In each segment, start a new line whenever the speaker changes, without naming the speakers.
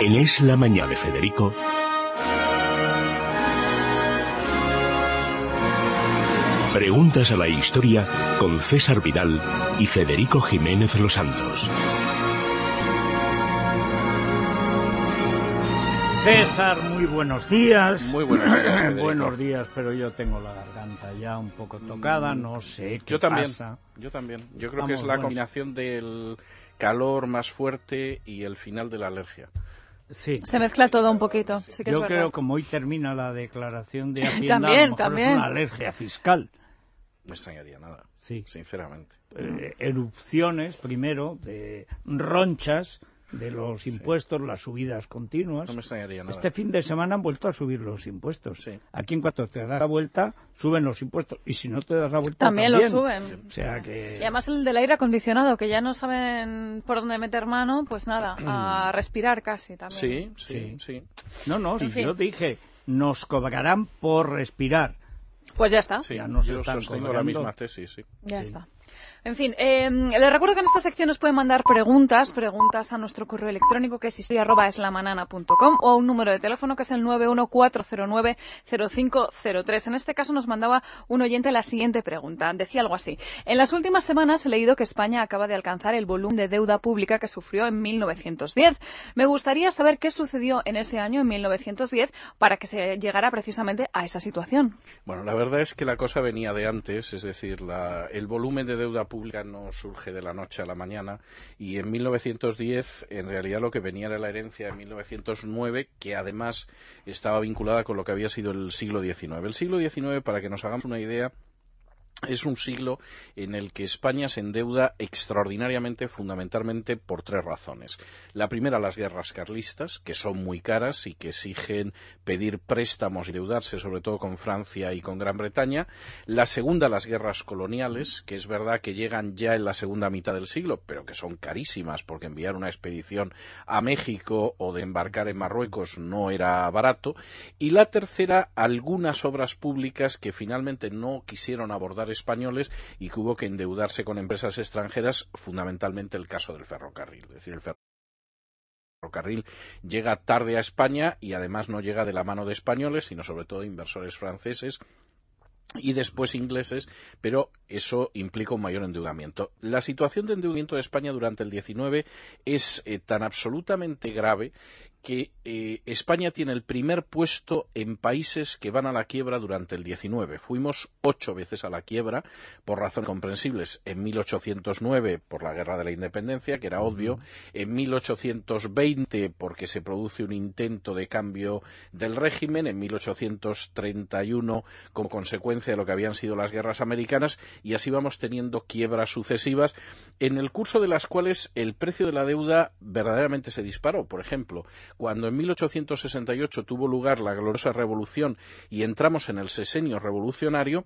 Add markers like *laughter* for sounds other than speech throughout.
En Es la Mañana de Federico. Preguntas a la historia con César Vidal y Federico Jiménez Los Santos.
César, muy buenos días.
Muy buenos días. *clears throat* Federico.
buenos días, pero yo tengo la garganta ya un poco tocada, no sé qué
Yo también.
pasa.
Yo también. Yo creo
Vamos,
que es la
bueno.
combinación del calor más fuerte y el final de la alergia.
Sí.
Se mezcla todo un poquito, sí que
Yo
es
creo
verdad.
que como hoy termina la declaración de *laughs* Hacienda, a
También,
lo mejor
también.
es una alergia fiscal.
No extrañaría nada,
Sí.
sinceramente.
Eh, erupciones, primero, de ronchas de los impuestos, las subidas continuas.
No me extrañaría nada.
Este fin de semana han vuelto a subir los impuestos.
Sí.
Aquí en cuanto te das la vuelta, suben los impuestos. Y si no te das la vuelta,
También
también.
lo suben.
O sea que...
Y además el del aire acondicionado, que ya no saben por dónde meter mano, pues nada, a respirar casi también.
Sí, sí, sí.
No, no, si yo dije, nos cobrarán por respirar.
Pues ya está,
sí.
Ya nos
Yo
están
sostengo la
cobrando.
misma tesis, sí.
ya está. En fin, eh, les recuerdo que en esta sección nos pueden mandar preguntas, preguntas a nuestro correo electrónico que es historia@eslamanana.com o a un número de teléfono que es el 914090503. En este caso nos mandaba un oyente la siguiente pregunta. Decía algo así. En las últimas semanas he leído que España acaba de alcanzar el volumen de deuda pública que sufrió en 1910. Me gustaría saber qué sucedió en ese año, en 1910, para que se llegara precisamente a esa situación.
Bueno, la verdad es que la cosa venía de antes, es decir, el volumen de deuda pública no surge de la noche a la mañana y en 1910 en realidad lo que venía era la herencia de 1909 que además estaba vinculada con lo que había sido el siglo XIX. El siglo XIX, para que nos hagamos una idea, es un siglo en el que España se endeuda extraordinariamente, fundamentalmente por tres razones. La primera, las guerras carlistas, que son muy caras y que exigen pedir préstamos y endeudarse, sobre todo con Francia y con Gran Bretaña. La segunda, las guerras coloniales, que es verdad que llegan ya en la segunda mitad del siglo, pero que son carísimas, porque enviar una expedición a México o de embarcar en Marruecos no era barato. Y la tercera, algunas obras públicas que finalmente no quisieron abordar españoles y que hubo que endeudarse con empresas extranjeras, fundamentalmente el caso del ferrocarril. Es decir, el ferrocarril llega tarde a España y además no llega de la mano de españoles, sino sobre todo de inversores franceses y después ingleses, pero eso implica un mayor endeudamiento. La situación de endeudamiento de España durante el 19 es eh, tan absolutamente grave que eh, España tiene el primer puesto en países que van a la quiebra durante el 19. Fuimos ocho veces a la quiebra por razones comprensibles. En 1809 por la Guerra de la Independencia, que era obvio. En 1820 porque se produce un intento de cambio del régimen. En 1831 como consecuencia de lo que habían sido las guerras americanas. Y así vamos teniendo quiebras sucesivas en el curso de las cuales el precio de la deuda verdaderamente se disparó. Por ejemplo, cuando en 1868 tuvo lugar la gloriosa revolución y entramos en el sesenio revolucionario,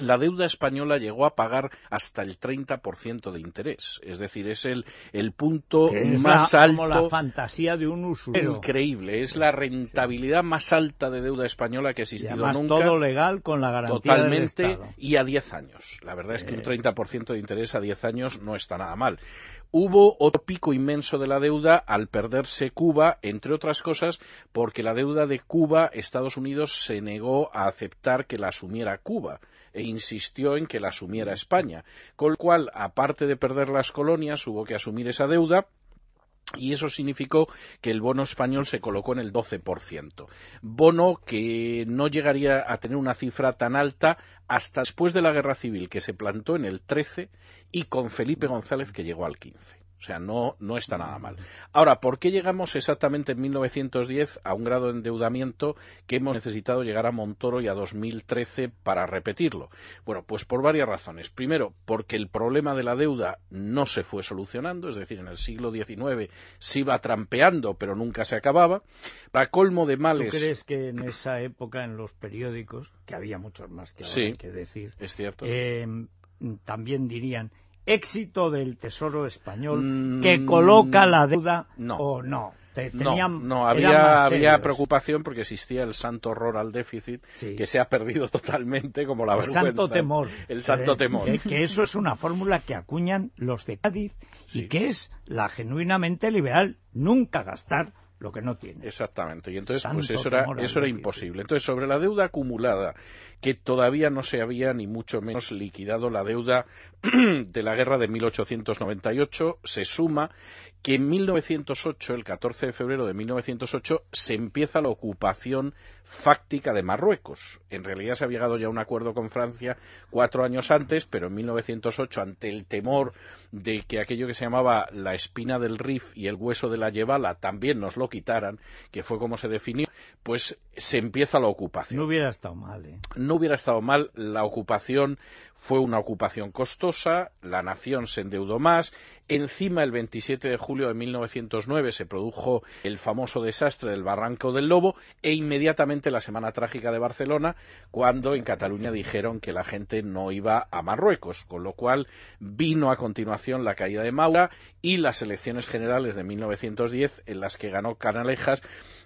la deuda española llegó a pagar hasta el 30% de interés. Es decir, es el, el punto
es
más
la-
alto.
como la fantasía de un usurero.
Increíble, es la rentabilidad más alta de deuda española que ha
Y
existido
además
nunca.
todo legal con la garantía
Totalmente
del Estado.
y a 10 años. La verdad es que
Eh.
un 30% de interés a 10 años no está nada mal. Hubo otro pico inmenso de la deuda al perderse Cuba, entre otras cosas, porque la deuda de Cuba, Estados Unidos se negó a aceptar que la asumiera Cuba e insistió en que la asumiera España. Con lo cual, aparte de perder las colonias, hubo que asumir esa deuda y eso significó que el bono español se colocó en el 12%. Bono que no llegaría a tener una cifra tan alta hasta después de la guerra civil, que se plantó en el 13, y con Felipe González, que llegó al 15. O sea, no, no está nada mal. Ahora, ¿por qué llegamos exactamente en 1910 a un grado de endeudamiento que hemos necesitado llegar a Montoro y a 2013 para repetirlo? Bueno, pues por varias razones. Primero, porque el problema de la deuda no se fue solucionando, es decir, en el siglo XIX se iba trampeando, pero nunca se acababa. Para colmo de
¿Tú
males.
crees que en esa época en los periódicos, que había muchos más que ahora,
Sí.
hay que decir,
Es cierto.
eh, también dirían éxito del Tesoro español
Mm,
que coloca la deuda
no.
o no? Te-
No,
tenían-
no,
eran
había, preocupación porque existía el santo horror al déficit
Sí.
que se ha perdido *laughs* totalmente como la
El
vergüenza.
santo temor.
El santo
Eh,
temor.
Que, que eso es una fórmula que acuñan los de Cádiz
Sí.
y que es la genuinamente liberal. Nunca gastar lo que no tiene.
Exactamente. Y entonces, pues eso era, eso era imposible. Entonces, sobre la deuda acumulada, que todavía no se había ni mucho menos liquidado la deuda *clears throat* de la guerra de 1898, se suma que en 1908, el 14 de febrero de 1908, se empieza la ocupación fáctica de Marruecos. En realidad se había llegado ya a un acuerdo con Francia cuatro años antes, pero en 1908, ante el temor de que aquello que se llamaba la espina del Rif y el hueso de la Yevala también nos lo quitaran, que fue como se definió, pues se empieza la ocupación.
No hubiera estado mal, ¿eh?
No hubiera estado mal. La ocupación fue una ocupación costosa, la nación se endeudó más. Encima, el 27 de julio de 1909 se produjo el famoso desastre del Barranco del Lobo e inmediatamente la Semana Trágica de Barcelona, cuando en Cataluña dijeron que la gente no iba a Marruecos, con lo cual vino a continuación la caída de Maura y las elecciones generales de 1910 en las que ganó Canalejas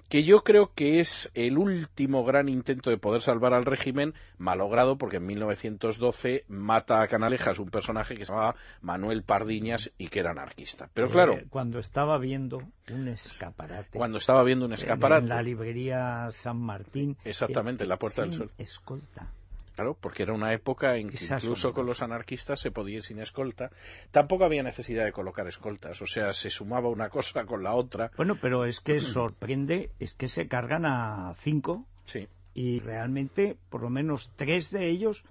que yo creo que es el último gran intento de poder salvar al régimen, malogrado porque en 1912 mata a Canalejas un personaje que se llamaba Manuel Pardiñas y que era anarquista. Pero claro.
Eh, cuando estaba viendo un escaparate.
Cuando estaba viendo un escaparate.
En la librería San Martín.
Exactamente, en la Puerta del Sol.
Escolta.
Claro, porque era una época en que incluso con los anarquistas se podía ir sin escolta. Tampoco había necesidad de colocar escoltas, o sea, se sumaba una cosa con la otra.
Bueno, pero es que *clears throat* sorprende, es que se cargan a cinco.
Sí.
Y realmente, por lo menos tres de ellos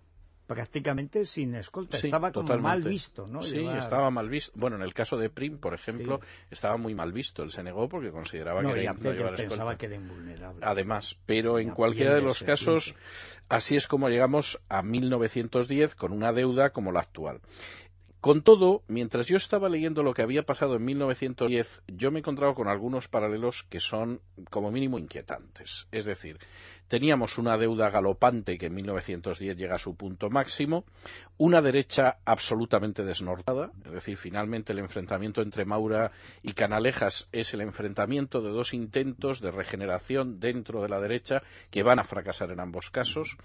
prácticamente sin escolta. estaba como mal visto, ¿no?
Sí, estaba mal visto. Bueno, en el caso de Prim, por ejemplo, estaba muy mal visto. Él se negó porque consideraba que era
llevar escolta. que era invulnerable.
Además, pero en cualquiera de los casos, así es como llegamos a 1910 con una deuda como la actual. Con todo, mientras yo estaba leyendo lo que había pasado en 1910, yo me he encontrado con algunos paralelos que son como mínimo inquietantes. Es decir, Teníamos una deuda galopante que en 1910 llega a su punto máximo, una derecha absolutamente desnortada, es decir, finalmente el enfrentamiento entre Maura y Canalejas es el enfrentamiento de dos intentos de regeneración dentro de la derecha que van a fracasar en ambos casos,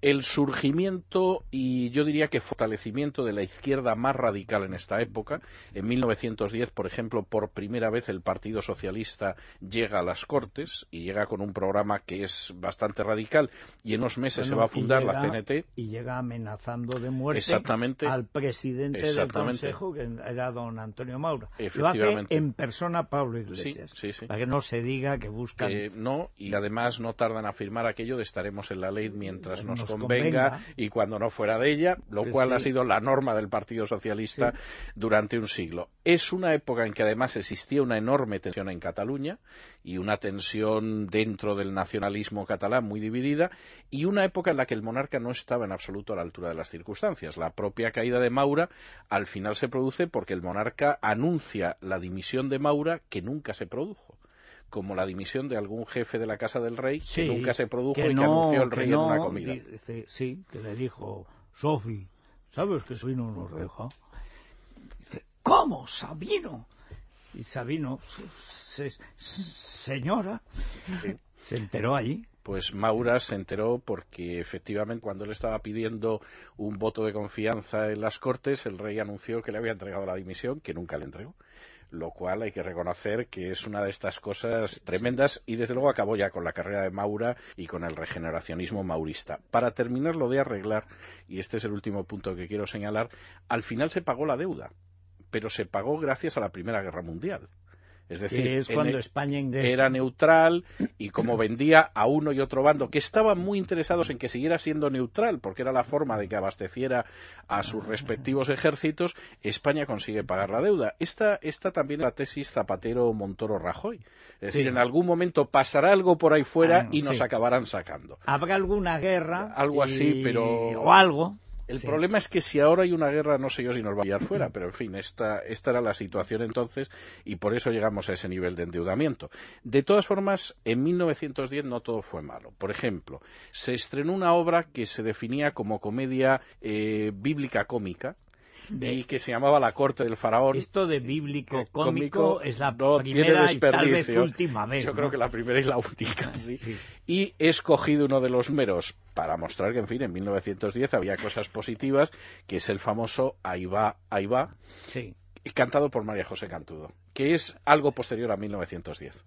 el surgimiento y yo diría que fortalecimiento de la izquierda más radical en esta época. En 1910, por ejemplo, por primera vez el Partido Socialista llega a las Cortes y llega con un programa que es bastante radical y en unos meses se va a fundar la CNT.
Y llega amenazando de muerte al presidente del Consejo, que era don Antonio Maura. Lo hace en persona Pablo Iglesias, para que no se diga que buscan...
no, y además no tardan a firmar aquello de estaremos en la ley mientras nos, convenga, y cuando no fuera de ella, lo cual ha sido la norma del Partido Socialista durante un siglo. Es una época en que además existía una enorme tensión en Cataluña y una tensión dentro del nacionalismo catalán muy dividida y una época en la que el monarca no estaba en absoluto a la altura de las circunstancias. La propia caída de Maura al final se produce porque el monarca anuncia la dimisión de Maura que nunca se produjo como la dimisión de algún jefe de la casa del rey que nunca se produjo y que anunció el rey en una comida.
sí, que le dijo, Sofi, ¿sabes que Sabino nos deja? Dice, ¿cómo, Sabino? Y Sabino, señora, se enteró allí.
Pues Maura se enteró porque efectivamente cuando él estaba pidiendo un voto de confianza en las Cortes, el rey anunció que le había entregado la dimisión, que nunca le entregó lo cual hay que reconocer que es una de estas cosas tremendas y desde luego acabó ya con la carrera de Maura y con el regeneracionismo maurista. Para terminar lo de arreglar, y este es el último punto que quiero señalar, al final se pagó la deuda, pero se pagó gracias a la Primera Guerra Mundial. Es decir,
cuando España
era neutral y como vendía a uno y otro bando que estaban muy interesados en que siguiera siendo neutral, porque era la forma de que abasteciera a sus respectivos ejércitos, España consigue pagar la deuda. Esta, esta también es la tesis Zapatero-Montoro-Rajoy. Es decir, en algún momento pasará algo por ahí fuera ah, y nos acabarán sacando.
Habrá alguna guerra.
Algo así, pero.
O algo.
El problema es que si ahora hay una guerra, no sé yo si nos va a pillar fuera, pero en fin, esta, esta era la situación entonces y por eso llegamos a ese nivel de endeudamiento. De todas formas, en 1910 no todo fue malo. Por ejemplo, se estrenó una obra que se definía como comedia eh, bíblica cómica, y que se llamaba La corte del faraón.
Esto de bíblico cómico, es la primera y tal vez última vez.
Yo creo que la primera y la *laughs* sí. Y he escogido uno de los meros para mostrar que, en fin, en 1910 había cosas positivas, que es el famoso Ahí va, ahí va,
sí.
cantado por María José Cantudo, que es algo posterior a 1910.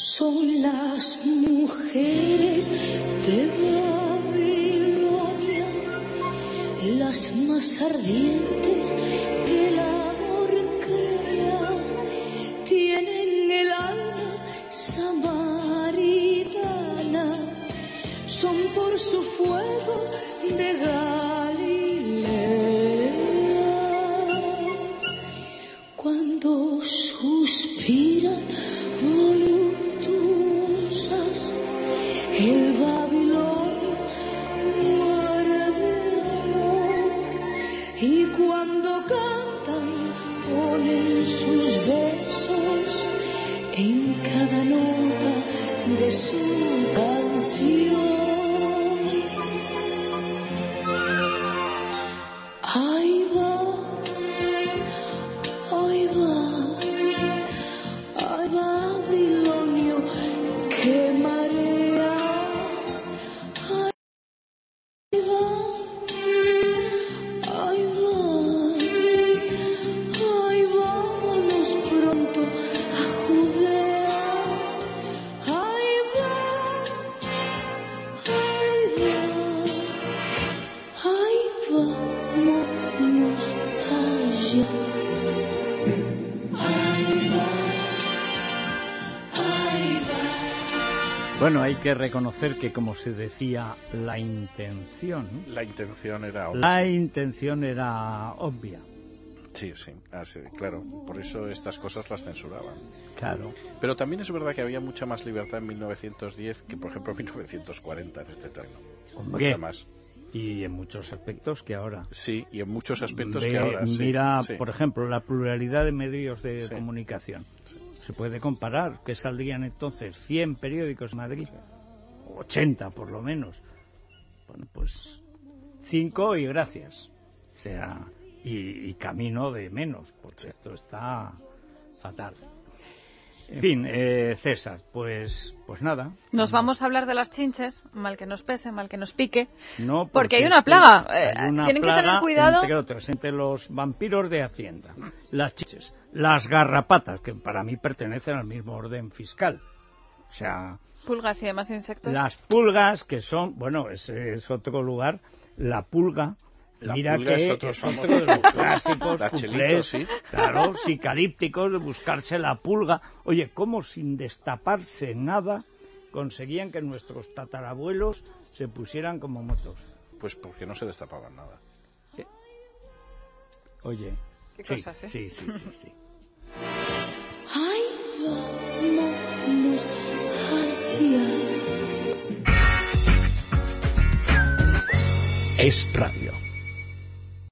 Son las mujeres de Babilonia, las más ardientes que el amor crea. Tienen el alma samaritana, son por su fuego de Galilea. Cuando suspiran, oh volumen tu usas el valor.
Bueno, hay que reconocer que, como se decía, la intención.
La intención era
obvia. La intención era obvia.
Sí, sí, claro. Por eso estas cosas las censuraban.
Claro.
Pero también es verdad que había mucha más libertad en 1910 que, por ejemplo, en 1940 en este terreno. Mucha más.
Y en muchos aspectos que ahora.
Sí, y en muchos aspectos que ahora.
Mira, por ejemplo, la pluralidad de medios de comunicación. Se puede comparar que saldrían entonces 100 periódicos en Madrid, 80 por lo menos. Bueno, pues 5 y gracias. O sea, y, camino de menos, porque esto está fatal. En fin, eh, César, pues, pues nada.
Nos vamos a hablar de las chinches, mal que nos pese, mal que nos pique. No, porque, hay una plaga. Eh, tienen que tener cuidado.
Entre otros, entre los vampiros de Hacienda, las chinches, las garrapatas, que para mí pertenecen al mismo orden fiscal. O sea.
Pulgas y demás insectos.
Las pulgas, que son, bueno, ese es otro lugar, la pulga Mira que es otro de los clásicos, ¿sí? claro, psicalípticos, de buscarse la pulga. Oye, ¿cómo sin destaparse nada conseguían que nuestros tatarabuelos se pusieran como motos?
Pues porque no se destapaban nada.
Oye,
¿Qué sí, cosas, eh?
sí, sí, sí, sí.
Es radio.